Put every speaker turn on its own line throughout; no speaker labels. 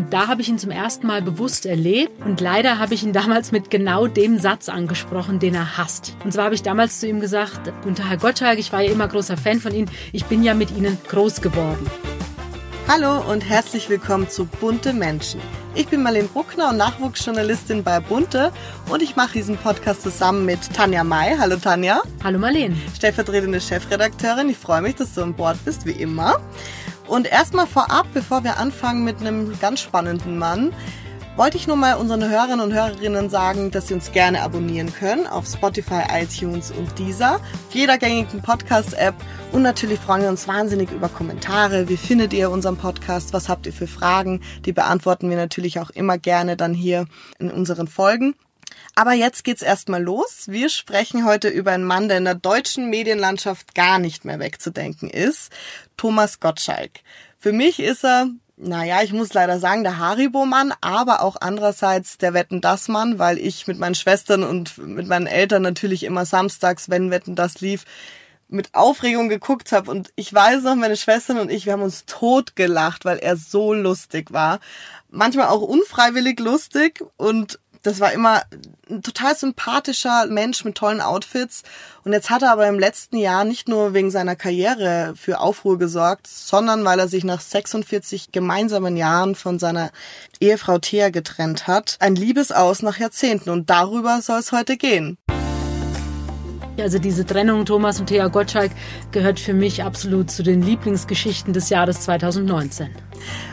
Und da habe ich ihn zum ersten Mal bewusst erlebt. Und leider habe ich ihn damals mit genau dem Satz angesprochen, den er hasst. Und zwar habe ich damals zu ihm gesagt, Tag, Herr Gottschalk, ich war ja immer großer Fan von Ihnen. Ich bin ja mit Ihnen groß geworden.
Hallo und herzlich willkommen zu Bunte Menschen. Ich bin Marlene Bruckner und Nachwuchsjournalistin bei Bunte und ich mache diesen Podcast zusammen mit Tanja May. Hallo Tanja.
Hallo Marlene.
Stellvertretende Chefredakteurin. Ich freue mich, dass du an Bord bist, wie immer. Und erstmal vorab, bevor wir anfangen mit einem ganz spannenden Mann, wollte ich nur mal unseren Hörerinnen und Hörerinnen sagen, dass sie uns gerne abonnieren können auf Spotify, iTunes und dieser, jeder gängigen Podcast-App. Und natürlich freuen wir uns wahnsinnig über Kommentare. Wie findet ihr unseren Podcast? Was habt ihr für Fragen? Die beantworten wir natürlich auch immer gerne dann hier in unseren Folgen. Aber jetzt geht's erstmal los. Wir sprechen heute über einen Mann, der in der deutschen Medienlandschaft gar nicht mehr wegzudenken ist. Thomas Gottschalk. Für mich ist er naja, ich muss leider sagen, der Haribo-Mann, aber auch andererseits der Wetten-Das-Mann, weil ich mit meinen Schwestern und mit meinen Eltern natürlich immer samstags, wenn Wetten das lief, mit Aufregung geguckt habe. Und ich weiß noch, meine Schwestern und ich, wir haben uns tot gelacht, weil er so lustig war. Manchmal auch unfreiwillig lustig und das war immer ein total sympathischer Mensch mit tollen Outfits. Und jetzt hat er aber im letzten Jahr nicht nur wegen seiner Karriere für Aufruhr gesorgt, sondern weil er sich nach 46 gemeinsamen Jahren von seiner Ehefrau Thea getrennt hat. Ein Liebesaus nach Jahrzehnten. Und darüber soll es heute gehen.
Also diese Trennung Thomas und Thea Gottschalk gehört für mich absolut zu den Lieblingsgeschichten des Jahres 2019.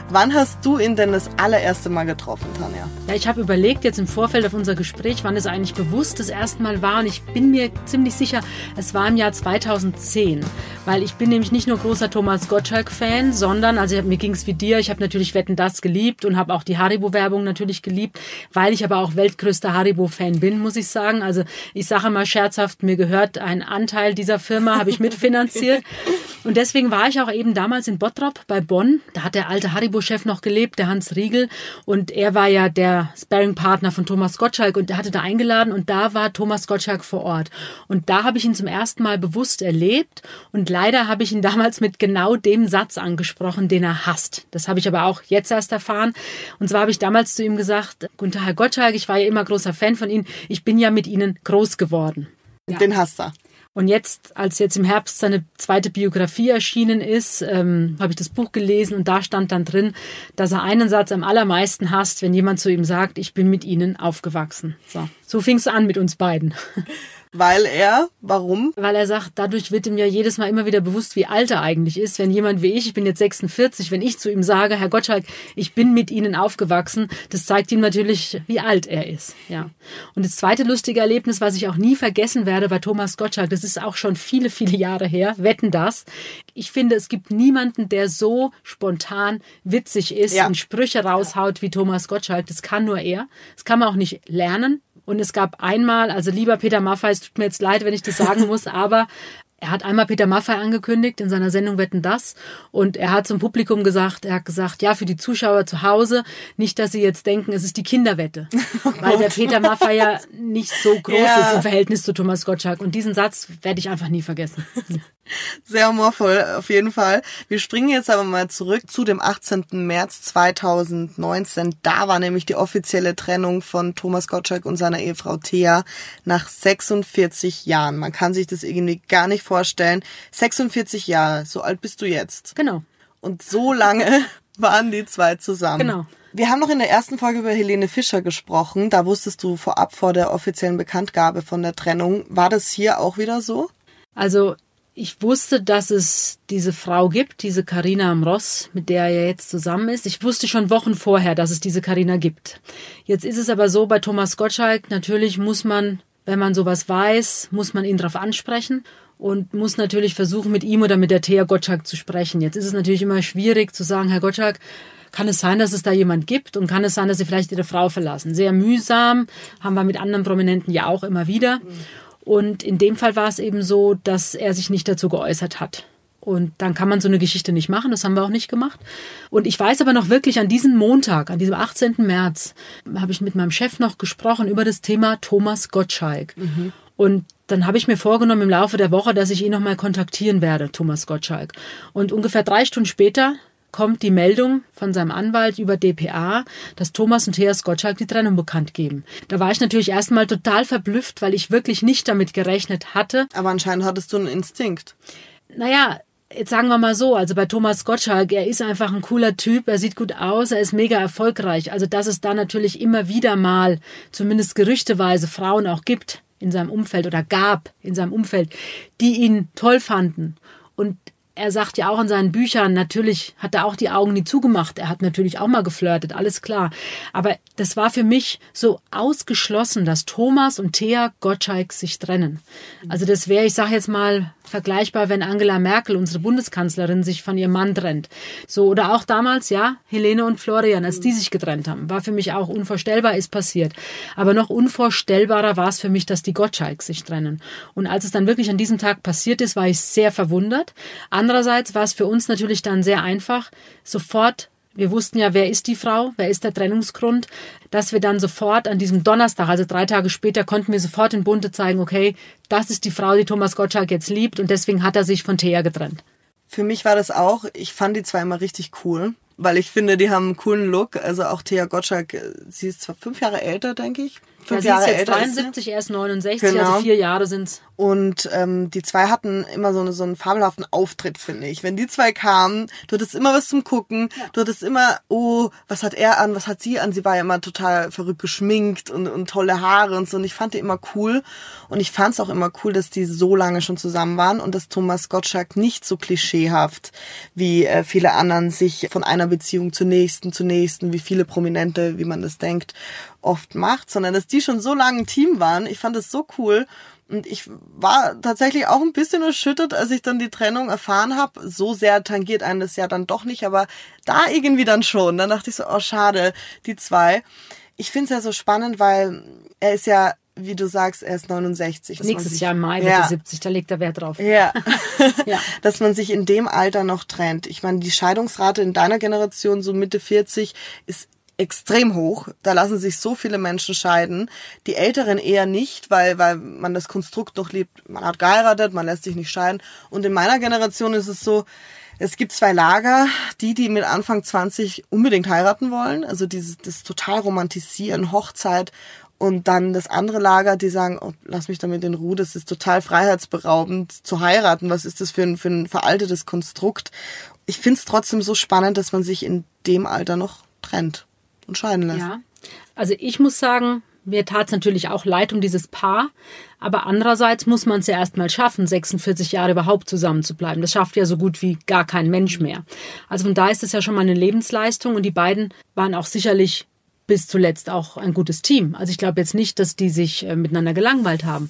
Wann hast du ihn denn das allererste Mal getroffen, Tanja?
Ja, ich habe überlegt jetzt im Vorfeld auf unser Gespräch, wann es eigentlich bewusst das erste Mal war. Und ich bin mir ziemlich sicher, es war im Jahr 2010. Weil ich bin nämlich nicht nur großer Thomas Gottschalk-Fan, sondern, also mir ging es wie dir, ich habe natürlich Wetten das geliebt und habe auch die Haribo-Werbung natürlich geliebt, weil ich aber auch weltgrößter Haribo-Fan bin, muss ich sagen. Also ich sage mal scherzhaft, mir gehört ein Anteil dieser Firma, habe ich mitfinanziert. und deswegen war ich auch eben damals in Bottrop bei Bonn. Da hat der alte Haribo Haribo-Chef noch gelebt, der Hans Riegel. Und er war ja der Sparring-Partner von Thomas Gottschalk und der hatte da eingeladen und da war Thomas Gottschalk vor Ort. Und da habe ich ihn zum ersten Mal bewusst erlebt und leider habe ich ihn damals mit genau dem Satz angesprochen, den er hasst. Das habe ich aber auch jetzt erst erfahren. Und zwar habe ich damals zu ihm gesagt, Guten Herr Gottschalk, ich war ja immer großer Fan von Ihnen. Ich bin ja mit Ihnen groß geworden.
Ja. Den hasst er.
Und jetzt, als jetzt im Herbst seine zweite Biografie erschienen ist, ähm, habe ich das Buch gelesen und da stand dann drin, dass er einen Satz am allermeisten hasst, wenn jemand zu ihm sagt, ich bin mit ihnen aufgewachsen. So, so fing es an mit uns beiden.
Weil er, warum?
Weil er sagt, dadurch wird ihm ja jedes Mal immer wieder bewusst, wie alt er eigentlich ist. Wenn jemand wie ich, ich bin jetzt 46, wenn ich zu ihm sage, Herr Gottschalk, ich bin mit Ihnen aufgewachsen, das zeigt ihm natürlich, wie alt er ist. Ja. Und das zweite lustige Erlebnis, was ich auch nie vergessen werde bei Thomas Gottschalk, das ist auch schon viele, viele Jahre her, wetten das. Ich finde, es gibt niemanden, der so spontan witzig ist ja. und Sprüche raushaut wie Thomas Gottschalk. Das kann nur er. Das kann man auch nicht lernen. Und es gab einmal, also lieber Peter Maffay, es tut mir jetzt leid, wenn ich das sagen muss, aber er hat einmal Peter Maffay angekündigt in seiner Sendung Wetten das und er hat zum Publikum gesagt, er hat gesagt, ja, für die Zuschauer zu Hause, nicht, dass sie jetzt denken, es ist die Kinderwette. Oh weil der Peter Maffay ja nicht so groß ja. ist im Verhältnis zu Thomas Gottschalk. Und diesen Satz werde ich einfach nie vergessen.
Sehr humorvoll, auf jeden Fall. Wir springen jetzt aber mal zurück zu dem 18. März 2019. Da war nämlich die offizielle Trennung von Thomas Gottschalk und seiner Ehefrau Thea nach 46 Jahren. Man kann sich das irgendwie gar nicht vorstellen. 46 Jahre, so alt bist du jetzt.
Genau.
Und so lange waren die zwei zusammen.
Genau.
Wir haben noch in der ersten Folge über Helene Fischer gesprochen. Da wusstest du vorab vor der offiziellen Bekanntgabe von der Trennung. War das hier auch wieder so?
Also ich wusste, dass es diese Frau gibt, diese Karina Amross, mit der er jetzt zusammen ist. Ich wusste schon Wochen vorher, dass es diese Karina gibt. Jetzt ist es aber so bei Thomas Gottschalk, natürlich muss man, wenn man sowas weiß, muss man ihn darauf ansprechen und muss natürlich versuchen, mit ihm oder mit der Thea Gottschalk zu sprechen. Jetzt ist es natürlich immer schwierig zu sagen, Herr Gottschalk, kann es sein, dass es da jemand gibt und kann es sein, dass Sie vielleicht Ihre Frau verlassen. Sehr mühsam, haben wir mit anderen Prominenten ja auch immer wieder. Mhm. Und in dem Fall war es eben so, dass er sich nicht dazu geäußert hat. Und dann kann man so eine Geschichte nicht machen. Das haben wir auch nicht gemacht. Und ich weiß aber noch wirklich, an diesem Montag, an diesem 18. März, habe ich mit meinem Chef noch gesprochen über das Thema Thomas Gottschalk. Mhm. Und dann habe ich mir vorgenommen im Laufe der Woche, dass ich ihn nochmal kontaktieren werde, Thomas Gottschalk. Und ungefähr drei Stunden später kommt die Meldung von seinem Anwalt über DPA, dass Thomas und Thea Gottschalk die Trennung bekannt geben. Da war ich natürlich erstmal total verblüfft, weil ich wirklich nicht damit gerechnet hatte.
Aber anscheinend hattest du einen Instinkt.
Naja, Jetzt sagen wir mal so, also bei Thomas Gottschalk, er ist einfach ein cooler Typ, er sieht gut aus, er ist mega erfolgreich. Also dass es da natürlich immer wieder mal, zumindest gerüchteweise, Frauen auch gibt in seinem Umfeld oder gab in seinem Umfeld, die ihn toll fanden. Und er sagt ja auch in seinen Büchern, natürlich hat er auch die Augen nie zugemacht. Er hat natürlich auch mal geflirtet, alles klar. Aber das war für mich so ausgeschlossen, dass Thomas und Thea Gottschalk sich trennen. Also das wäre, ich sage jetzt mal, vergleichbar, wenn Angela Merkel, unsere Bundeskanzlerin, sich von ihrem Mann trennt. So, oder auch damals, ja, Helene und Florian, als die sich getrennt haben. War für mich auch unvorstellbar, ist passiert. Aber noch unvorstellbarer war es für mich, dass die Gottschalks sich trennen. Und als es dann wirklich an diesem Tag passiert ist, war ich sehr verwundert. Andererseits war es für uns natürlich dann sehr einfach, sofort wir wussten ja, wer ist die Frau, wer ist der Trennungsgrund, dass wir dann sofort an diesem Donnerstag, also drei Tage später, konnten wir sofort in Bunte zeigen, okay, das ist die Frau, die Thomas Gottschalk jetzt liebt und deswegen hat er sich von Thea getrennt.
Für mich war das auch, ich fand die zwei immer richtig cool, weil ich finde, die haben einen coolen Look. Also auch Thea Gottschalk, sie ist zwar fünf Jahre älter, denke ich. Fünf
ja,
Jahre
sie ist jetzt
älter
73, er ist 69,
Genau.
also vier Jahre sind's.
Und ähm, die zwei hatten immer so, eine, so einen fabelhaften Auftritt, finde ich. Wenn die zwei kamen, du hattest immer was zum Gucken. Du hattest immer, oh, was hat er an, was hat sie an? Sie war ja immer total verrückt geschminkt und, und tolle Haare und so. Und ich fand die immer cool. Und ich fand es auch immer cool, dass die so lange schon zusammen waren und dass Thomas Gottschalk nicht so klischeehaft wie äh, viele anderen sich von einer Beziehung zur nächsten, zur nächsten, wie viele Prominente, wie man das denkt, oft macht, sondern dass die schon so lange ein Team waren. Ich fand es so cool. Und ich war tatsächlich auch ein bisschen erschüttert, als ich dann die Trennung erfahren habe. So sehr tangiert einen das ja dann doch nicht, aber da irgendwie dann schon. Dann dachte ich so, oh schade, die zwei. Ich finde es ja so spannend, weil er ist ja, wie du sagst, er ist 69. dass man
Nächstes
sich-
Jahr im Mai wird
ja.
er 70, da legt er Wert drauf.
Ja.
Ja.
Dass man sich in dem Alter noch trennt. Ich meine, die Scheidungsrate in deiner Generation, so Mitte 40, ist extrem hoch. Da lassen sich so viele Menschen scheiden. Die Älteren eher nicht, weil, weil man das Konstrukt noch lebt. Man hat geheiratet, man lässt sich nicht scheiden. Und in meiner Generation ist es so, es gibt zwei Lager, die, die mit Anfang 20 unbedingt heiraten wollen, also dieses, das total romantisieren, Hochzeit und dann das andere Lager, die sagen, oh, lass mich damit in Ruhe, das ist total freiheitsberaubend zu heiraten. Was ist das für ein, für ein veraltetes Konstrukt? Ich find's trotzdem so spannend, dass man sich in dem Alter noch trennt und scheiden lässt.
Ja. Also ich muss sagen, mir tat es natürlich auch leid um dieses Paar, aber andererseits muss man es ja erstmal schaffen, 46 Jahre überhaupt zusammen zu bleiben. Das schafft ja so gut wie gar kein Mensch mehr. Also von da ist es ja schon mal eine Lebensleistung und die beiden waren auch sicherlich bis zuletzt auch ein gutes Team. Also ich glaube jetzt nicht, dass die sich äh, miteinander gelangweilt haben.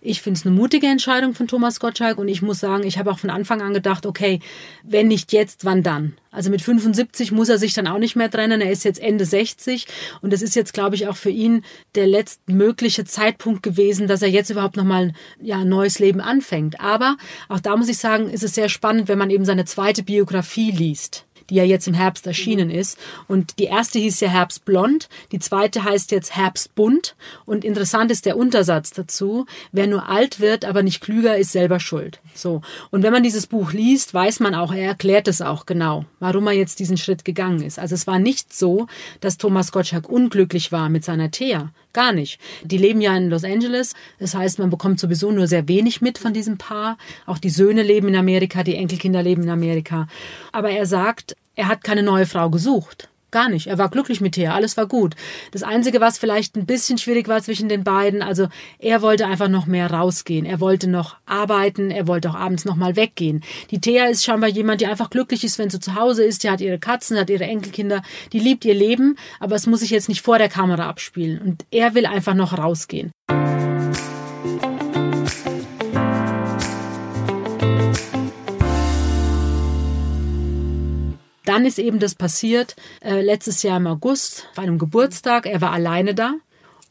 Ich finde es eine mutige Entscheidung von Thomas Gottschalk und ich muss sagen, ich habe auch von Anfang an gedacht, okay, wenn nicht jetzt, wann dann? Also mit 75 muss er sich dann auch nicht mehr trennen. Er ist jetzt Ende 60 und das ist jetzt, glaube ich, auch für ihn der letztmögliche Zeitpunkt gewesen, dass er jetzt überhaupt nochmal ja, ein neues Leben anfängt. Aber auch da muss ich sagen, ist es sehr spannend, wenn man eben seine zweite Biografie liest die ja jetzt im Herbst erschienen ist. Und die erste hieß ja Herbstblond, die zweite heißt jetzt Herbstbunt. Und interessant ist der Untersatz dazu, wer nur alt wird, aber nicht klüger, ist selber schuld. So. Und wenn man dieses Buch liest, weiß man auch, er erklärt es auch genau, warum er jetzt diesen Schritt gegangen ist. Also es war nicht so, dass Thomas Gottschalk unglücklich war mit seiner Thea. Gar nicht. Die leben ja in Los Angeles. Das heißt, man bekommt sowieso nur sehr wenig mit von diesem Paar. Auch die Söhne leben in Amerika, die Enkelkinder leben in Amerika. Aber er sagt, er hat keine neue Frau gesucht. Gar nicht. Er war glücklich mit Thea. Alles war gut. Das Einzige, was vielleicht ein bisschen schwierig war zwischen den beiden, also er wollte einfach noch mehr rausgehen. Er wollte noch arbeiten. Er wollte auch abends noch mal weggehen. Die Thea ist scheinbar jemand, die einfach glücklich ist, wenn sie zu Hause ist. Die hat ihre Katzen, hat ihre Enkelkinder. Die liebt ihr Leben, aber es muss sich jetzt nicht vor der Kamera abspielen. Und er will einfach noch rausgehen. Dann ist eben das passiert, äh, letztes Jahr im August, auf einem Geburtstag. Er war alleine da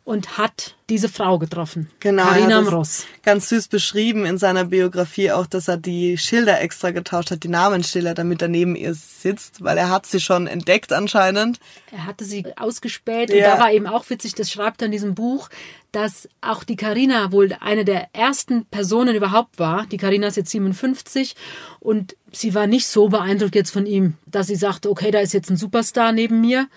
und hat diese Frau getroffen.
Genau.
Carina Ross.
Ganz süß beschrieben in seiner Biografie auch, dass er die Schilder extra getauscht hat, die Namensschilder, damit er neben ihr sitzt, weil er hat sie schon entdeckt anscheinend.
Er hatte sie ausgespäht
Ja.
und da war eben auch witzig, das schreibt er in diesem Buch, dass auch die Carina wohl eine der ersten Personen überhaupt war. Die Carina ist jetzt 57 und sie war nicht so beeindruckt jetzt von ihm, dass sie sagte, okay, da ist jetzt ein Superstar neben mir,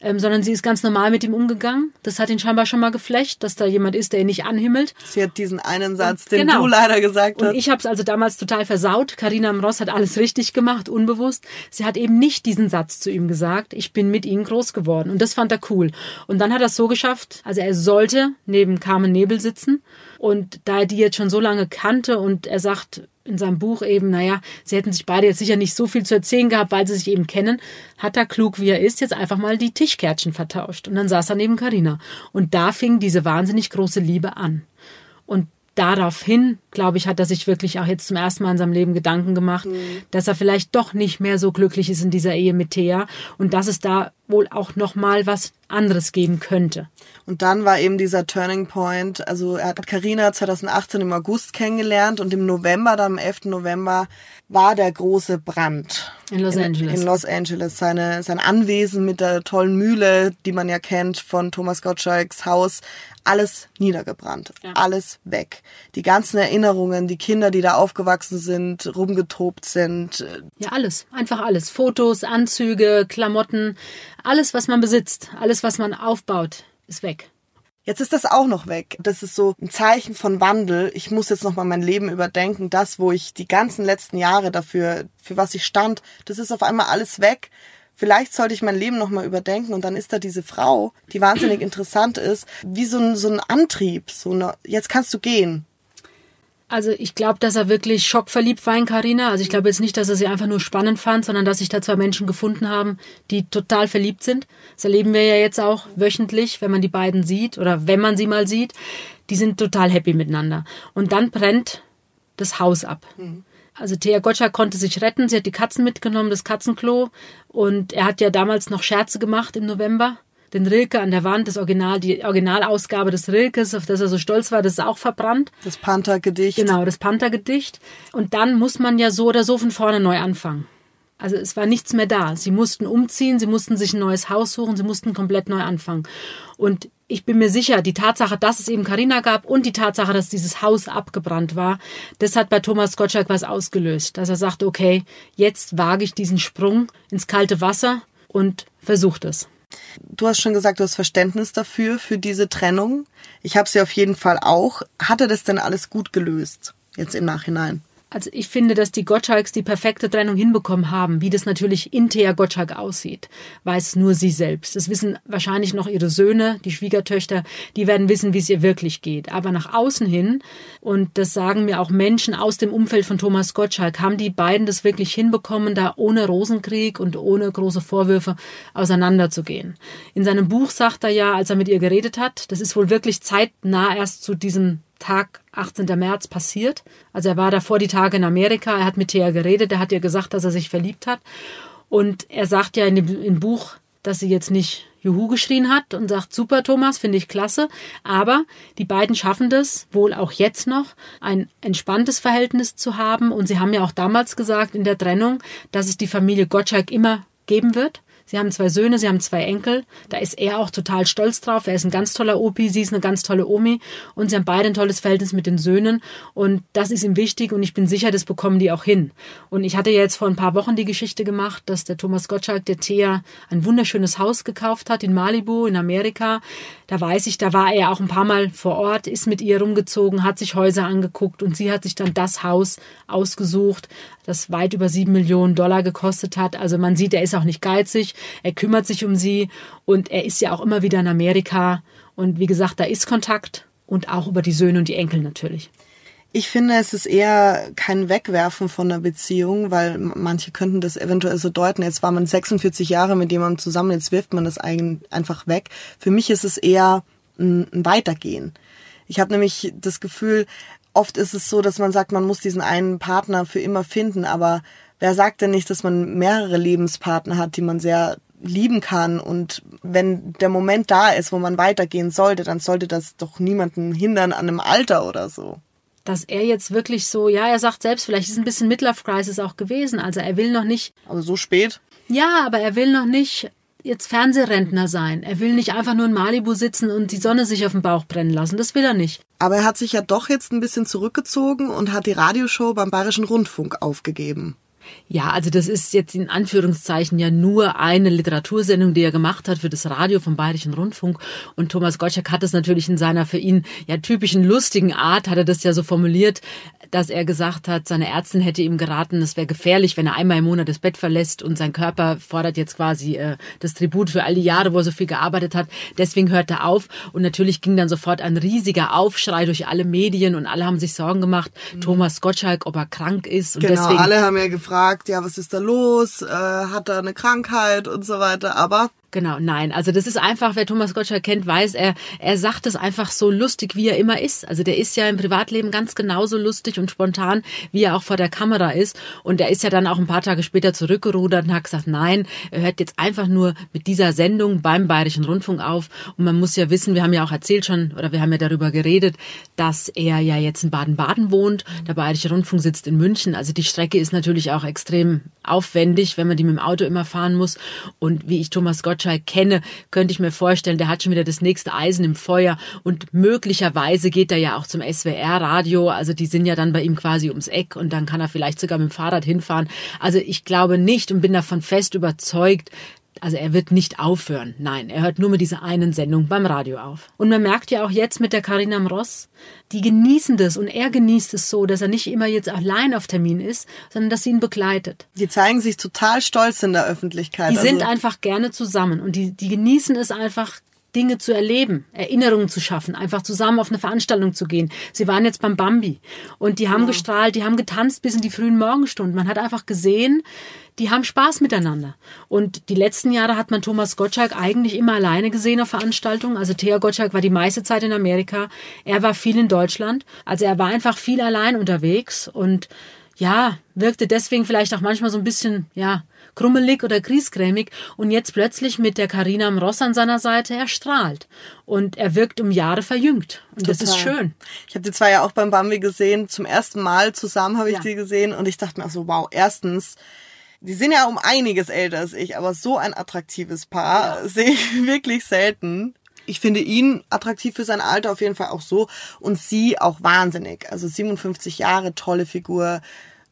ähm, sondern sie ist ganz normal mit ihm umgegangen. Das hat ihn scheinbar schon mal geflecht, dass da jemand ist, der ihn nicht anhimmelt.
Sie hat diesen einen Satz, den
Genau.
du leider gesagt
Und
hast.
ich habe es also damals total versaut. Carina Ross hat alles richtig gemacht, unbewusst. Sie hat eben nicht diesen Satz zu ihm gesagt. Ich bin mit ihnen groß geworden. Und das fand er cool. Und dann hat er es so geschafft, also er sollte neben Carmen Nebel sitzen. Und da er die jetzt schon so lange kannte und er sagt in seinem Buch eben, naja, sie hätten sich beide jetzt sicher nicht so viel zu erzählen gehabt, weil sie sich eben kennen, hat er klug wie er ist, jetzt einfach mal die Tischkärtchen vertauscht. Und dann saß er neben Carina. Und da fing diese wahnsinnig große Liebe an. Und daraufhin, glaube ich, hat er sich wirklich auch jetzt zum ersten Mal in seinem Leben Gedanken gemacht, dass er vielleicht doch nicht mehr so glücklich ist in dieser Ehe mit Thea und dass es da wohl auch noch mal was anderes geben könnte.
Und dann war eben dieser Turning Point, also er hat Carina 2018 im August kennengelernt und im November, dann am 11. November, war der große Brand.
In Los Angeles.
In Los Angeles. Seine, sein Anwesen mit der tollen Mühle, die man ja kennt von Thomas Gottschalks Haus, alles niedergebrannt.
Ja.
Alles weg. Die ganzen Erinnerungen, die Kinder, die da aufgewachsen sind, rumgetobt sind, äh,
Ja, alles, einfach alles. Fotos, Anzüge, Klamotten, alles, was man besitzt, alles, was man aufbaut, ist weg.
Jetzt ist das auch noch weg. Das ist so ein Zeichen von Wandel. Ich muss jetzt noch mal mein Leben überdenken. Das, wo ich die ganzen letzten Jahre dafür, für was ich stand, das ist auf einmal alles weg. Vielleicht sollte ich mein Leben noch mal überdenken und dann ist da diese Frau, die wahnsinnig interessant ist, wie so ein, so ein Antrieb. So eine, jetzt kannst du gehen.
Also ich glaube, dass er wirklich schockverliebt war in Carina. Also ich glaube jetzt nicht, dass er sie einfach nur spannend fand, sondern dass sich da zwei Menschen gefunden haben, die total verliebt sind. Das erleben wir ja jetzt auch wöchentlich, wenn man die beiden sieht oder wenn man sie mal sieht. Die sind total happy miteinander. Und dann brennt das Haus ab. Also Thea Gottschalk konnte sich retten. Sie hat die Katzen mitgenommen, das Katzenklo. Und er hat ja damals noch Scherze gemacht im November. Den Rilke an der Wand, das Original, die Originalausgabe des Rilkes, auf das er so stolz war, das ist auch verbrannt.
Das Panther-Gedicht.
Genau, das Panthergedicht. Und dann muss man ja so oder so von vorne neu anfangen. Also es war nichts mehr da. Sie mussten umziehen, sie mussten sich ein neues Haus suchen, sie mussten komplett neu anfangen. Und ich bin mir sicher, die Tatsache, dass es eben Carina gab und die Tatsache, dass dieses Haus abgebrannt war, das hat bei Thomas Gottschalk was ausgelöst. Dass er sagte, okay, jetzt wage ich diesen Sprung ins kalte Wasser und versucht es.
Du hast schon gesagt, du hast Verständnis dafür, für diese Trennung. Ich habe sie auf jeden Fall auch. Hat er das denn alles gut gelöst? Jetzt im Nachhinein.
Also ich finde, dass die Gottschalks die perfekte Trennung hinbekommen haben. Wie das natürlich in Thea Gottschalk aussieht, weiß nur sie selbst. Das wissen wahrscheinlich noch ihre Söhne, die Schwiegertöchter, die werden wissen, wie es ihr wirklich geht. Aber nach außen hin, und das sagen mir auch Menschen aus dem Umfeld von Thomas Gottschalk, haben die beiden das wirklich hinbekommen, da ohne Rosenkrieg und ohne große Vorwürfe auseinanderzugehen. In seinem Buch sagt er ja, als er mit ihr geredet hat, das ist wohl wirklich zeitnah erst zu diesem Tag 18. März passiert. Also er war davor die Tage in Amerika, er hat mit Thea geredet, er hat ihr gesagt, dass er sich verliebt hat. Und er sagt ja in dem im Buch, dass sie jetzt nicht Juhu geschrien hat und sagt, super Thomas, finde ich klasse. Aber die beiden schaffen das, wohl auch jetzt noch, ein entspanntes Verhältnis zu haben. Und sie haben ja auch damals gesagt in der Trennung, dass es die Familie Gottschalk immer geben wird. Sie haben zwei Söhne, sie haben zwei Enkel. Da ist er auch total stolz drauf. Er ist ein ganz toller Opi, sie ist eine ganz tolle Omi. Und sie haben beide ein tolles Verhältnis mit den Söhnen. Und das ist ihm wichtig und ich bin sicher, das bekommen die auch hin. Und ich hatte ja jetzt vor ein paar Wochen die Geschichte gemacht, dass der Thomas Gottschalk, der Thea, ein wunderschönes Haus gekauft hat in Malibu, in Amerika. Da weiß ich, da war er auch ein paar Mal vor Ort, ist mit ihr rumgezogen, hat sich Häuser angeguckt und sie hat sich dann das Haus ausgesucht, das weit über sieben Millionen Dollar gekostet hat. Also man sieht, er ist auch nicht geizig, er kümmert sich um sie und er ist ja auch immer wieder in Amerika. Und wie gesagt, da ist Kontakt und auch über die Söhne und die Enkel natürlich.
Ich finde, es ist eher kein Wegwerfen von einer Beziehung, weil manche könnten das eventuell so deuten. Jetzt war man 46 Jahre mit jemandem zusammen, jetzt wirft man das einfach weg. Für mich ist es eher ein Weitergehen. Ich habe nämlich das Gefühl, oft ist es so, dass man sagt, man muss diesen einen Partner für immer finden, aber wer sagt denn nicht, dass man mehrere Lebenspartner hat, die man sehr lieben kann. Und wenn der Moment da ist, wo man weitergehen sollte, dann sollte das doch niemanden hindern an einem Alter oder so.
Dass er jetzt wirklich so, ja, er sagt selbst, vielleicht ist ein bisschen Midlife Crisis auch gewesen. Also er will noch nicht.
Aber so spät?
Ja, aber er will noch nicht jetzt Fernsehrentner sein. Er will nicht einfach nur in Malibu sitzen und die Sonne sich auf den Bauch brennen lassen. Das will er nicht.
Aber er hat sich ja doch jetzt ein bisschen zurückgezogen und hat die Radioshow beim Bayerischen Rundfunk aufgegeben.
Ja, also das ist jetzt in Anführungszeichen ja nur eine Literatursendung, die er gemacht hat für das Radio vom Bayerischen Rundfunk. Und Thomas Gottschalk hat es natürlich in seiner für ihn ja typischen lustigen Art, hat er das ja so formuliert, dass er gesagt hat, seine Ärztin hätte ihm geraten, es wäre gefährlich, wenn er einmal im Monat das Bett verlässt und sein Körper fordert jetzt quasi äh, das Tribut für all die Jahre, wo er so viel gearbeitet hat. Deswegen hört er auf. Und natürlich ging dann sofort ein riesiger Aufschrei durch alle Medien und alle haben sich Sorgen gemacht, mhm. Thomas Gottschalk, ob er krank ist. Und
genau,
deswegen,
alle haben ja gefragt, gefragt, ja, was ist da los? Äh, hat er eine Krankheit und so weiter. Aber
Genau, nein. Also das ist einfach, wer Thomas Gottschalk kennt, weiß, er, er sagt es einfach so lustig, wie er immer ist. Also der ist ja im Privatleben ganz genauso lustig und spontan, wie er auch vor der Kamera ist. Und er ist ja dann auch ein paar Tage später zurückgerudert und hat gesagt, nein, er hört jetzt einfach nur mit dieser Sendung beim Bayerischen Rundfunk auf. Und man muss ja wissen, wir haben ja auch erzählt schon, oder wir haben ja darüber geredet, dass er ja jetzt in Baden-Baden wohnt. Der Bayerische Rundfunk sitzt in München. Also die Strecke ist natürlich auch extrem aufwendig, wenn man die mit dem Auto immer fahren muss. Und wie ich Thomas Gottschalk Gottschalk kenne, könnte ich mir vorstellen, der hat schon wieder das nächste Eisen im Feuer und möglicherweise geht er ja auch zum SWR-Radio. Also die sind ja dann bei ihm quasi ums Eck und dann kann er vielleicht sogar mit dem Fahrrad hinfahren. Also ich glaube nicht und bin davon fest überzeugt, also er wird nicht aufhören. Nein, er hört nur mit dieser einen Sendung beim Radio auf. Und man merkt ja auch jetzt mit der Carina Mross, die genießen das und er genießt es so, dass er nicht immer jetzt allein auf Termin ist, sondern dass sie ihn begleitet.
Die zeigen sich total stolz in der Öffentlichkeit.
Die also sind einfach gerne zusammen und die, die genießen es einfach Dinge zu erleben, Erinnerungen zu schaffen, einfach zusammen auf eine Veranstaltung zu gehen. Sie waren jetzt beim Bambi und die haben ja. gestrahlt, die haben getanzt bis in die frühen Morgenstunden. Man hat einfach gesehen, die haben Spaß miteinander. Und die letzten Jahre hat man Thomas Gottschalk eigentlich immer alleine gesehen auf Veranstaltungen. Also Thea Gottschalk war die meiste Zeit in Amerika. Er war viel in Deutschland. Also er war einfach viel allein unterwegs und ja, wirkte deswegen vielleicht auch manchmal so ein bisschen, ja, krummelig oder griesgrämig und jetzt plötzlich mit der Karina Ross an seiner Seite, er strahlt und er wirkt um Jahre verjüngt und Total. das ist schön.
Ich habe die zwei ja auch beim Bambi gesehen, zum ersten Mal zusammen habe ich ja. die gesehen und ich dachte mir so, wow, erstens die sind ja um einiges älter als ich, aber so ein attraktives Paar ja. sehe ich wirklich selten. Ich finde ihn attraktiv für sein Alter auf jeden Fall auch so und sie auch wahnsinnig. Also 57 Jahre, tolle Figur,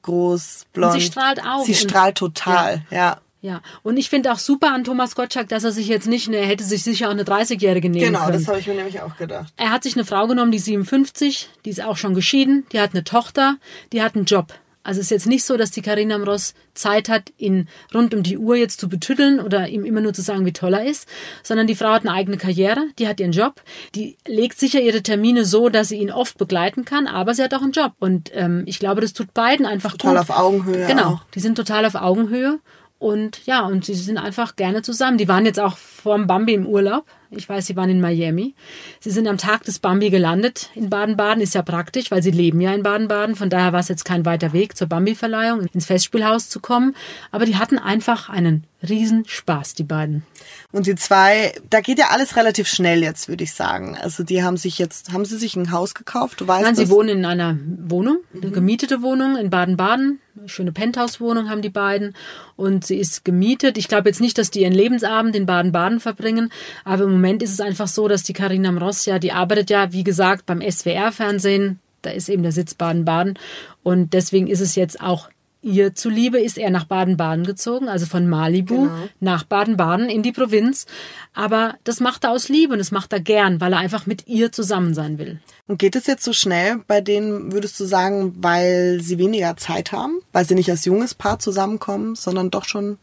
groß, blond.
Und sie strahlt auch.
Sie strahlt total, ja. ja.
Ja, und ich finde auch super an Thomas Gottschalk, dass er sich jetzt nicht, er hätte sich sicher auch eine 30-Jährige nehmen
genau,
können.
Genau, das habe ich mir nämlich auch gedacht.
Er hat sich eine Frau genommen, die 57, die ist auch schon geschieden, die hat eine Tochter, die hat einen Job. Also es ist jetzt nicht so, dass die Karina Mross Zeit hat, ihn rund um die Uhr jetzt zu betütteln oder ihm immer nur zu sagen, wie toll er ist, sondern die Frau hat eine eigene Karriere, die hat ihren Job, die legt sicher ihre Termine so, dass sie ihn oft begleiten kann, aber sie hat auch einen Job. Und ähm, ich glaube, das tut beiden einfach
total
gut.
auf Augenhöhe.
Genau, auch. die sind total auf Augenhöhe und ja, und sie sind einfach gerne zusammen. Die waren jetzt auch vorm Bambi im Urlaub. Ich weiß, sie waren in Miami. Sie sind am Tag des Bambi gelandet in Baden-Baden. Ist ja praktisch, weil sie leben ja in Baden-Baden. Von daher war es jetzt kein weiter Weg zur Bambi-Verleihung, ins Festspielhaus zu kommen. Aber die hatten einfach einen Riesenspaß, die beiden.
Und die zwei, da geht ja alles relativ schnell jetzt, würde ich sagen. Also die haben sich jetzt, haben sie sich ein Haus gekauft? Du weißt
Nein, sie wohnen in einer Wohnung, eine gemietete Wohnung in Baden-Baden. Schöne Penthouse-Wohnung haben die beiden. Und sie ist gemietet. Ich glaube jetzt nicht, dass die ihren Lebensabend in Baden-Baden verbringen. Aber im Moment ist es einfach so, dass die Karina Mross ja, die arbeitet ja, wie gesagt, beim SWR-Fernsehen. Da ist eben der Sitz Baden-Baden. Und deswegen ist es jetzt auch ihr zuliebe ist er nach Baden-Baden gezogen, also von Malibu genau. nach Baden-Baden in die Provinz. Aber das macht er aus Liebe und das macht er gern, weil er einfach mit ihr zusammen sein will.
Und geht es jetzt so schnell bei denen, würdest du sagen, weil sie weniger Zeit haben? Weil sie nicht als junges Paar zusammenkommen, sondern doch schon ein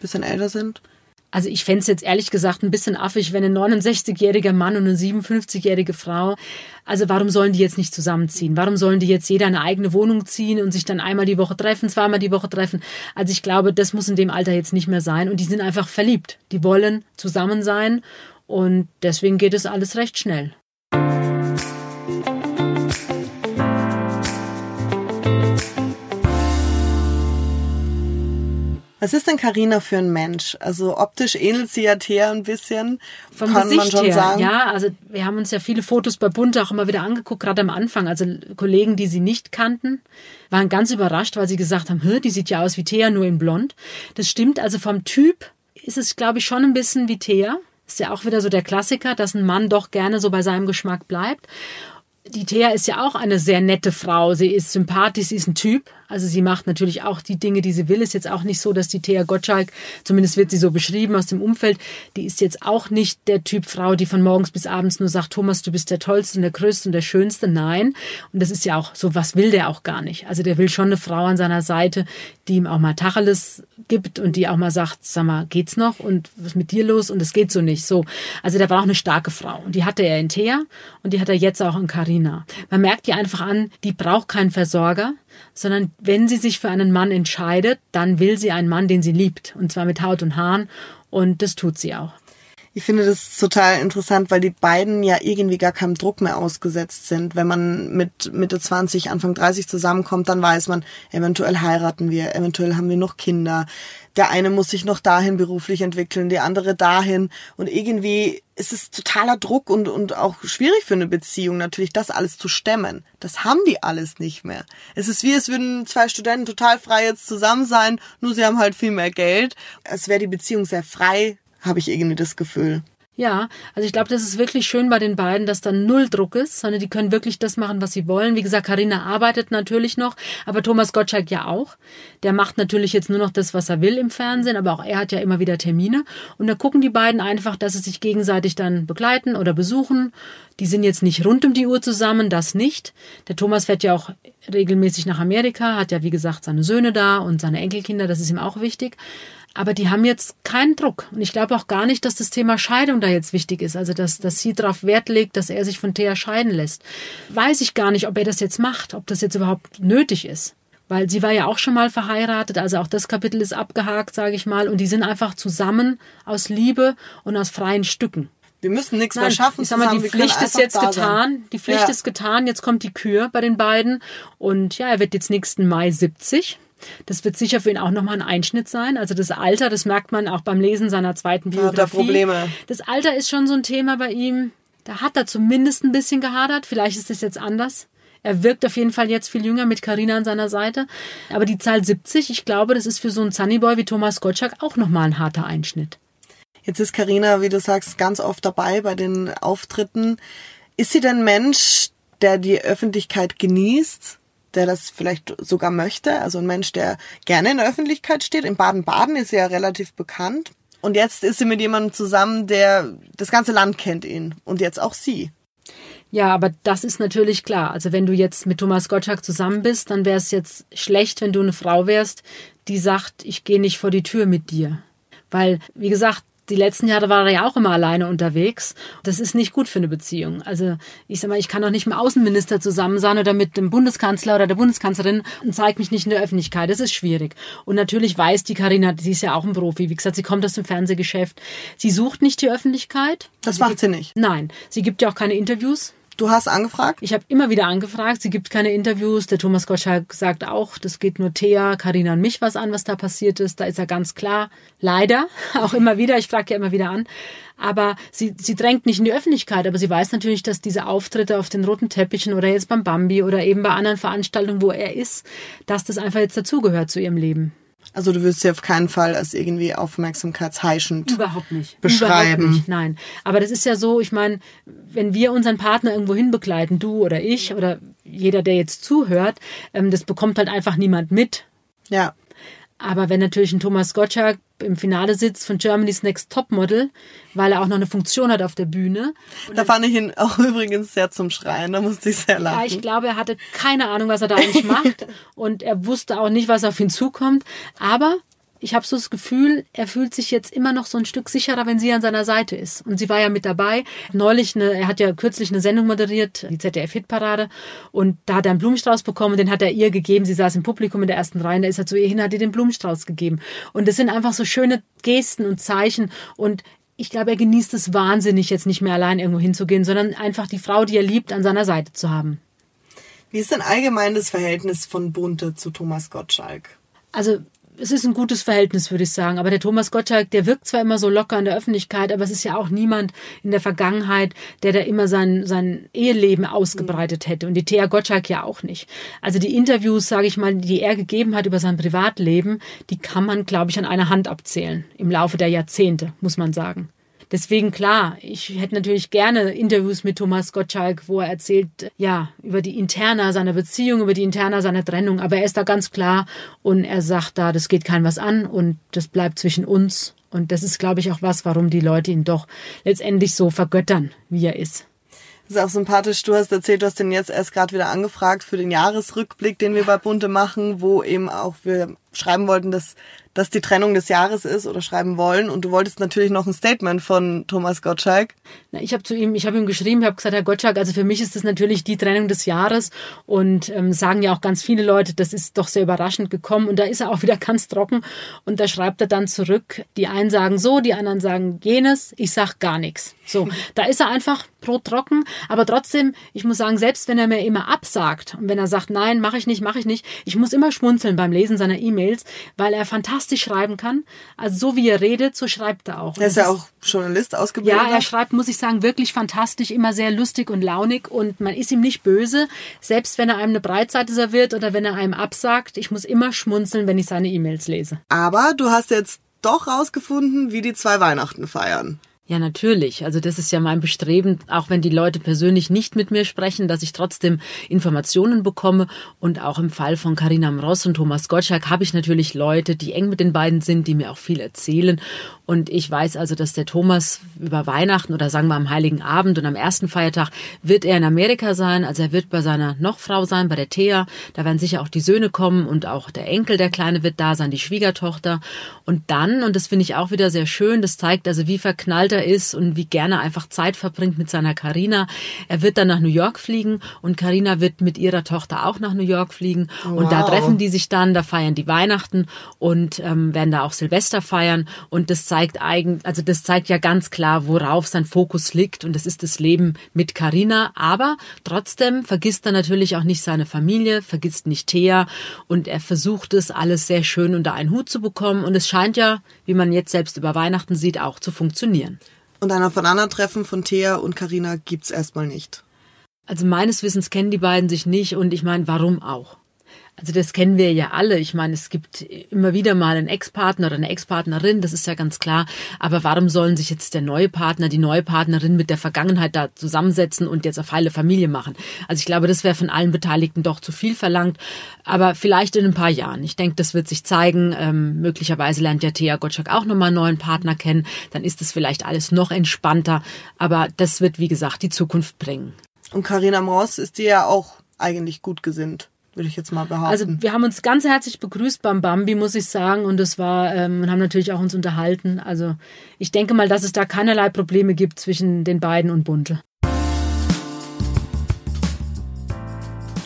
bisschen älter sind?
Also ich fände es jetzt ehrlich gesagt ein bisschen affig, wenn ein 69-jähriger Mann und eine 57-jährige Frau, also warum sollen die jetzt nicht zusammenziehen? Warum sollen die jetzt jeder eine eigene Wohnung ziehen und sich dann einmal die Woche treffen, zweimal die Woche treffen? Also ich glaube, das muss in dem Alter jetzt nicht mehr sein und die sind einfach verliebt. Die wollen zusammen sein und deswegen geht es alles recht schnell.
Was ist denn Karina für ein Mensch? Also optisch ähnelt sie ja Thea ein bisschen.
Vom kann Gesicht man schon her, sagen. ja. Also wir haben uns ja viele Fotos bei Bund auch immer wieder angeguckt, gerade am Anfang. Also Kollegen, die sie nicht kannten, waren ganz überrascht, weil sie gesagt haben, die sieht ja aus wie Thea, nur in blond. Das stimmt, also vom Typ ist es, glaube ich, schon ein bisschen wie Thea. Ist ja auch wieder so der Klassiker, dass ein Mann doch gerne so bei seinem Geschmack bleibt. Die Thea ist ja auch eine sehr nette Frau. Sie ist sympathisch, sie ist ein Typ. Also sie macht natürlich auch die Dinge, die sie will. Ist jetzt auch nicht so, dass die Thea Gottschalk, zumindest wird sie so beschrieben aus dem Umfeld, die ist jetzt auch nicht der Typ Frau, die von morgens bis abends nur sagt, Thomas, du bist der Tollste und der Größte und der Schönste. Nein. Und das ist ja auch so, was will der auch gar nicht. Also der will schon eine Frau an seiner Seite, die ihm auch mal Tacheles gibt und die auch mal sagt, sag mal, geht's noch? Und was ist mit dir los? Und es geht so nicht. So. Also der braucht eine starke Frau. Und die hatte er in Thea und die hat er jetzt auch in Karina. Man merkt ihr einfach an, die braucht keinen Versorger sondern wenn sie sich für einen Mann entscheidet, dann will sie einen Mann, den sie liebt, und zwar mit Haut und Haaren, und das tut sie auch.
Ich finde das total interessant, weil die beiden ja irgendwie gar keinem Druck mehr ausgesetzt sind. Wenn man mit Mitte 20, Anfang 30 zusammenkommt, dann weiß man, eventuell heiraten wir, eventuell haben wir noch Kinder. Der eine muss sich noch dahin beruflich entwickeln, die andere dahin. Und irgendwie ist es totaler Druck und, und auch schwierig für eine Beziehung natürlich, das alles zu stemmen. Das haben die alles nicht mehr. Es ist wie, es würden zwei Studenten total frei jetzt zusammen sein, nur sie haben halt viel mehr Geld. Es wäre die Beziehung sehr frei habe ich irgendwie das Gefühl.
Ja, also ich glaube, das ist wirklich schön bei den beiden, dass da null Druck ist, sondern die können wirklich das machen, was sie wollen. Wie gesagt, Karina arbeitet natürlich noch, aber Thomas Gottschalk ja auch. Der macht natürlich jetzt nur noch das, was er will im Fernsehen, aber auch er hat ja immer wieder Termine. Und da gucken die beiden einfach, dass sie sich gegenseitig dann begleiten oder besuchen. Die sind jetzt nicht rund um die Uhr zusammen, das nicht. Der Thomas fährt ja auch regelmäßig nach Amerika, hat ja wie gesagt seine Söhne da und seine Enkelkinder, das ist ihm auch wichtig. Aber die haben jetzt keinen Druck. Und ich glaube auch gar nicht, dass das Thema Scheidung da jetzt wichtig ist. Also, dass, dass sie darauf Wert legt, dass er sich von Thea scheiden lässt. Weiß ich gar nicht, ob er das jetzt macht, ob das jetzt überhaupt nötig ist. Weil sie war ja auch schon mal verheiratet, also auch das Kapitel ist abgehakt, sage ich mal. Und die sind einfach zusammen aus Liebe und aus freien Stücken.
Wir müssen nichts Nein, mehr schaffen.
Ich sag mal, die Pflicht ist jetzt getan. Sein. Die Pflicht ja. ist getan. Jetzt kommt die Kür bei den beiden. Und ja, er wird jetzt nächsten Mai 70. Das wird sicher für ihn auch nochmal ein Einschnitt sein. Also das Alter, das merkt man auch beim Lesen seiner zweiten Biografie. Hat
Probleme.
Das Alter ist schon so ein Thema bei ihm. Da hat er zumindest ein bisschen gehadert. Vielleicht ist das jetzt anders. Er wirkt auf jeden Fall jetzt viel jünger mit Karina an seiner Seite. Aber die Zahl 70, ich glaube, das ist für so einen Sunnyboy wie Thomas Gottschalk auch nochmal ein harter Einschnitt.
Jetzt ist Karina, wie du sagst, ganz oft dabei bei den Auftritten. Ist sie denn Mensch, der die Öffentlichkeit genießt? Der das vielleicht sogar möchte. Also ein Mensch, der gerne in der Öffentlichkeit steht. In Baden-Baden ist sie ja relativ bekannt. Und jetzt ist sie mit jemandem zusammen, der das ganze Land kennt ihn. Und jetzt auch sie.
Ja, aber das ist natürlich klar. Also wenn du jetzt mit Thomas Gottschalk zusammen bist, dann wäre es jetzt schlecht, wenn du eine Frau wärst, die sagt, ich gehe nicht vor die Tür mit dir. Weil, wie gesagt, die letzten Jahre war er ja auch immer alleine unterwegs. Das ist nicht gut für eine Beziehung. Also ich sag mal, ich kann doch nicht mit dem Außenminister zusammen sein oder mit dem Bundeskanzler oder der Bundeskanzlerin und zeige mich nicht in der Öffentlichkeit. Das ist schwierig. Und natürlich weiß die Karina, sie ist ja auch ein Profi. Wie gesagt, sie kommt aus dem Fernsehgeschäft. Sie sucht nicht die Öffentlichkeit.
Das macht sie nicht.
Nein, sie gibt ja auch keine Interviews.
Du hast angefragt?
Ich habe immer wieder angefragt. Sie gibt keine Interviews. Der Thomas Gottschalk sagt auch, das geht nur Thea, Karina und mich was an, was da passiert ist. Da ist er ganz klar. Leider. Auch immer wieder. Ich frage ja immer wieder an. Aber sie, sie drängt nicht in die Öffentlichkeit. Aber sie weiß natürlich, dass diese Auftritte auf den roten Teppichen oder jetzt beim Bambi oder eben bei anderen Veranstaltungen, wo er ist, dass das einfach jetzt dazugehört zu ihrem Leben.
Also du wirst sie auf keinen Fall als irgendwie aufmerksamkeitsheischend
Überhaupt nicht.
beschreiben.
Überhaupt nicht, nein. Aber das ist ja so, ich meine, wenn wir unseren Partner irgendwo hin begleiten, du oder ich oder jeder, der jetzt zuhört, ähm, das bekommt halt einfach niemand mit.
Ja.
Aber wenn natürlich ein Thomas Gottschalk im Finale sitzt von Germany's Next Topmodel, weil er auch noch eine Funktion hat auf der Bühne.
Und da fand ich ihn auch übrigens sehr zum Schreien, da musste ich sehr lachen.
Ja, ich glaube, er hatte keine Ahnung, was er da eigentlich macht und er wusste auch nicht, was auf ihn zukommt. Aber ich habe so das Gefühl, er fühlt sich jetzt immer noch so ein Stück sicherer, wenn sie an seiner Seite ist. Und sie war ja mit dabei. Neulich, eine, er hat ja kürzlich eine Sendung moderiert, die ZDF-Hitparade. Und da hat er einen Blumenstrauß bekommen, den hat er ihr gegeben. Sie saß im Publikum in der ersten Reihe, da ist er zu ihr hin, hat ihr den Blumenstrauß gegeben. Und das sind einfach so schöne Gesten und Zeichen. Und ich glaube, er genießt es wahnsinnig, jetzt nicht mehr allein irgendwo hinzugehen, sondern einfach die Frau, die er liebt, an seiner Seite zu haben.
Wie ist denn allgemein das Verhältnis von Bunte zu Thomas Gottschalk?
Also es ist ein gutes Verhältnis, würde ich sagen. Aber der Thomas Gottschalk, der wirkt zwar immer so locker in der Öffentlichkeit, aber es ist ja auch niemand in der Vergangenheit, der da immer sein, sein Eheleben ausgebreitet hätte. Und die Thea Gottschalk ja auch nicht. Also die Interviews, sage ich mal, die er gegeben hat über sein Privatleben, die kann man, glaube ich, an einer Hand abzählen. Im Laufe der Jahrzehnte, muss man sagen. Deswegen klar, ich hätte natürlich gerne Interviews mit Thomas Gottschalk, wo er erzählt, ja, über die Interna seiner Beziehung, über die Interna seiner Trennung. Aber er ist da ganz klar und er sagt da, das geht kein was an und das bleibt zwischen uns. Und das ist, glaube ich, auch was, warum die Leute ihn doch letztendlich so vergöttern, wie er ist.
Das ist auch sympathisch. Du hast erzählt, du hast den jetzt erst gerade wieder angefragt für den Jahresrückblick, den wir bei Bunte machen, wo eben auch wir schreiben wollten, dass das die Trennung des Jahres ist oder schreiben wollen. Und du wolltest natürlich noch ein Statement von Thomas Gottschalk.
Na, ich habe zu ihm, ich habe ihm geschrieben, ich habe gesagt, Herr Gottschalk, also für mich ist das natürlich die Trennung des Jahres und ähm, sagen ja auch ganz viele Leute, das ist doch sehr überraschend gekommen. Und da ist er auch wieder ganz trocken und da schreibt er dann zurück. Die einen sagen so, die anderen sagen jenes. Ich sag gar nichts. So, da ist er einfach brottrocken. Aber trotzdem, ich muss sagen, selbst wenn er mir immer absagt und wenn er sagt, nein, mache ich nicht, mache ich nicht, ich muss immer schmunzeln beim Lesen seiner E-Mails, weil er fantastisch schreiben kann. Also so wie er redet, so schreibt er auch.
Er ist ja auch Journalist ausgebildet.
Ja, er schreibt, muss ich sagen, wirklich fantastisch, immer sehr lustig und launig und man ist ihm nicht böse, selbst wenn er einem eine Breitseite serviert oder wenn er einem absagt. Ich muss immer schmunzeln, wenn ich seine E-Mails lese.
Aber du hast jetzt doch rausgefunden, wie die zwei Weihnachten feiern.
Ja, natürlich. Also das ist ja mein Bestreben, auch wenn die Leute persönlich nicht mit mir sprechen, dass ich trotzdem Informationen bekomme. Und auch im Fall von Karina Mross und Thomas Gottschalk habe ich natürlich Leute, die eng mit den beiden sind, die mir auch viel erzählen. Und ich weiß also, dass der Thomas über Weihnachten oder sagen wir am Heiligen Abend und am ersten Feiertag wird er in Amerika sein. Also er wird bei seiner Nochfrau sein, bei der Thea. Da werden sicher auch die Söhne kommen und auch der Enkel, der Kleine, wird da sein, die Schwiegertochter. Und dann, und das finde ich auch wieder sehr schön, das zeigt also, wie verknallt er ist und wie gerne einfach Zeit verbringt mit seiner Karina. Er wird dann nach New York fliegen und Karina wird mit ihrer Tochter auch nach New York fliegen. Wow. Und da treffen die sich dann, da feiern die Weihnachten und ähm, werden da auch Silvester feiern. Und das zeigt eigentlich, also das zeigt ja ganz klar, worauf sein Fokus liegt. Und das ist das Leben mit Karina. Aber trotzdem vergisst er natürlich auch nicht seine Familie, vergisst nicht Thea und er versucht es alles sehr schön unter einen Hut zu bekommen. Und es scheint ja, wie man jetzt selbst über Weihnachten sieht, auch zu funktionieren.
Und ein Aufeinandertreffen von Thea und Karina gibt's erstmal nicht.
Also meines Wissens kennen die beiden sich nicht und ich meine, warum auch? Also das kennen wir ja alle. Ich meine, es gibt immer wieder mal einen Ex-Partner oder eine Ex-Partnerin, das ist ja ganz klar. Aber warum sollen sich jetzt der neue Partner, die neue Partnerin mit der Vergangenheit da zusammensetzen und jetzt auf heile Familie machen? Also ich glaube, das wäre von allen Beteiligten doch zu viel verlangt. Aber vielleicht in ein paar Jahren. Ich denke, das wird sich zeigen. Ähm, möglicherweise lernt ja Thea Gottschalk auch nochmal einen neuen Partner kennen. Dann ist es vielleicht alles noch entspannter. Aber das wird, wie gesagt, die Zukunft bringen.
Und Karina Moss ist dir ja auch eigentlich gut gesinnt würde ich jetzt mal behaupten.
Also wir haben uns ganz herzlich begrüßt beim Bambi, muss ich sagen, und es war ähm, und haben natürlich auch uns unterhalten. Also ich denke mal, dass es da keinerlei Probleme gibt zwischen den beiden und Bunte.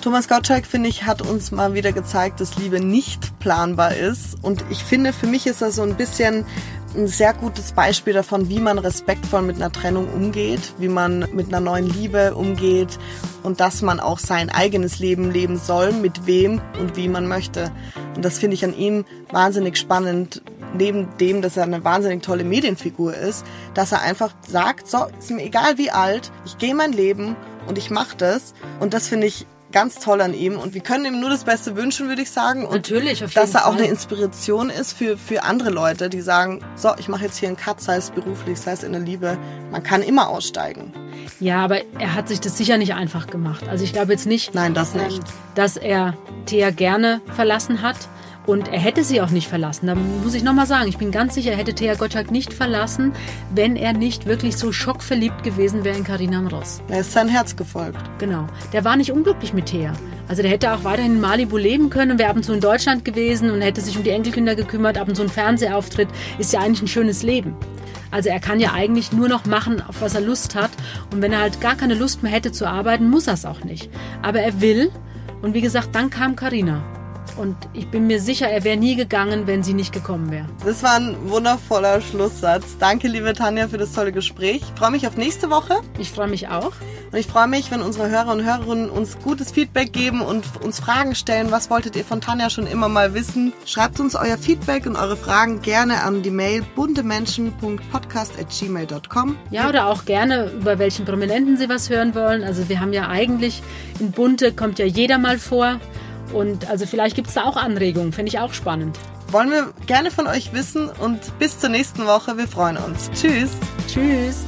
Thomas Gottschalk, finde ich, hat uns mal wieder gezeigt, dass Liebe nicht planbar ist. Und ich finde, für mich ist das so ein bisschen ein sehr gutes Beispiel davon, wie man respektvoll mit einer Trennung umgeht, wie man mit einer neuen Liebe umgeht und dass man auch sein eigenes Leben leben soll, mit wem und wie man möchte. Und das finde ich an ihm wahnsinnig spannend, neben dem, dass er eine wahnsinnig tolle Medienfigur ist, dass er einfach sagt, so, ist mir egal wie alt, ich gehe mein Leben und ich mache das. Und das finde ich ganz toll an ihm und wir können ihm nur das Beste wünschen, würde ich sagen. Und
Natürlich, auf
jeden Dass er Fall. auch eine Inspiration ist für, für andere Leute, die sagen, so, ich mache jetzt hier einen Cut, sei es beruflich, sei es in der Liebe. Man kann immer aussteigen.
Ja, aber er hat sich das sicher nicht einfach gemacht. Also ich glaube jetzt nicht,
Nein, das nicht.
dass er Thea gerne verlassen hat. Und er hätte sie auch nicht verlassen. Da muss ich nochmal sagen, ich bin ganz sicher, er hätte Thea Gottschalk nicht verlassen, wenn er nicht wirklich so schockverliebt gewesen wäre in Carina Mross.
Er ist sein Herz gefolgt.
Genau. Der war nicht unglücklich mit Thea. Also der hätte auch weiterhin in Malibu leben können und wäre ab und zu in Deutschland gewesen und hätte sich um die Enkelkinder gekümmert, ab und zu ein Fernsehauftritt. Ist ja eigentlich ein schönes Leben. Also er kann ja eigentlich nur noch machen, auf was er Lust hat. Und wenn er halt gar keine Lust mehr hätte zu arbeiten, muss er es auch nicht. Aber er will. Und wie gesagt, dann kam Carina. Und ich bin mir sicher, er wäre nie gegangen, wenn sie nicht gekommen wäre.
Das war ein wundervoller Schlusssatz. Danke, liebe Tanja, für das tolle Gespräch. Ich freue mich auf nächste Woche.
Ich freue mich auch.
Und ich freue mich, wenn unsere Hörer und Hörerinnen uns gutes Feedback geben und uns Fragen stellen. Was wolltet ihr von Tanja schon immer mal wissen? Schreibt uns euer Feedback und eure Fragen gerne an die Mail buntemenschen.podcast.gmail.com.
Ja, oder auch gerne, über welchen Prominenten Sie was hören wollen. Also wir haben ja eigentlich in Bunte kommt ja jeder mal vor. Und also vielleicht gibt es da auch Anregungen, finde ich auch spannend.
Wollen wir gerne von euch wissen und bis zur nächsten Woche. Wir freuen uns. Tschüss.
Tschüss.